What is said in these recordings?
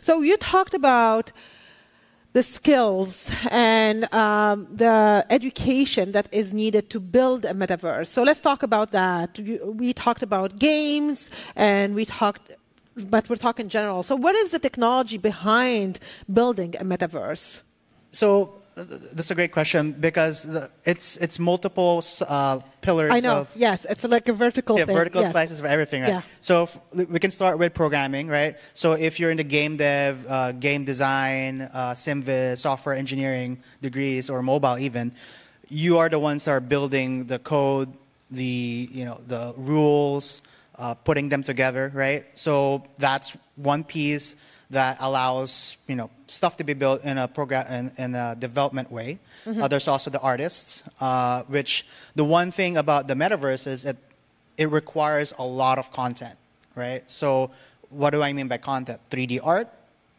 So you talked about the skills and um, the education that is needed to build a metaverse. So let's talk about that. We talked about games and we talked, but we're talking general. So what is the technology behind building a metaverse? So that's a great question because the, it's it's multiple uh, pillars. I know. Of, yes, it's like a vertical. Yeah, thing. vertical yes. slices of everything, right? Yeah. So if, we can start with programming, right? So if you're in the game dev, uh, game design, uh, SimVis, software engineering degrees, or mobile even, you are the ones that are building the code, the you know the rules, uh, putting them together, right? So that's one piece that allows you know stuff to be built in a program in, in a development way. Mm-hmm. Uh, there's also the artists, uh, which the one thing about the metaverse is it it requires a lot of content, right? So what do I mean by content? 3D art,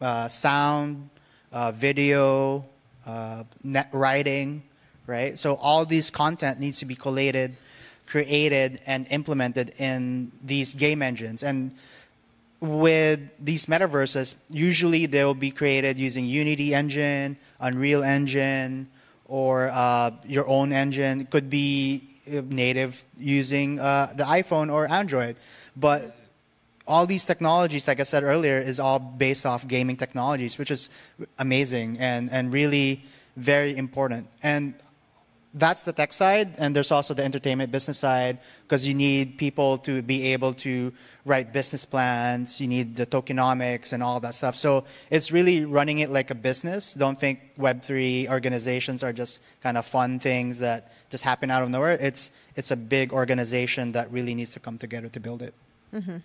uh, sound, uh, video, uh, net writing, right? So all these content needs to be collated, created, and implemented in these game engines and with these metaverses, usually they will be created using Unity engine, Unreal Engine, or uh, your own engine. It could be uh, native using uh, the iPhone or Android. But all these technologies, like I said earlier, is all based off gaming technologies, which is amazing and, and really very important. And that's the tech side, and there's also the entertainment business side because you need people to be able to write business plans. You need the tokenomics and all that stuff. So it's really running it like a business. Don't think Web3 organizations are just kind of fun things that just happen out of nowhere. It's it's a big organization that really needs to come together to build it. Mm-hmm.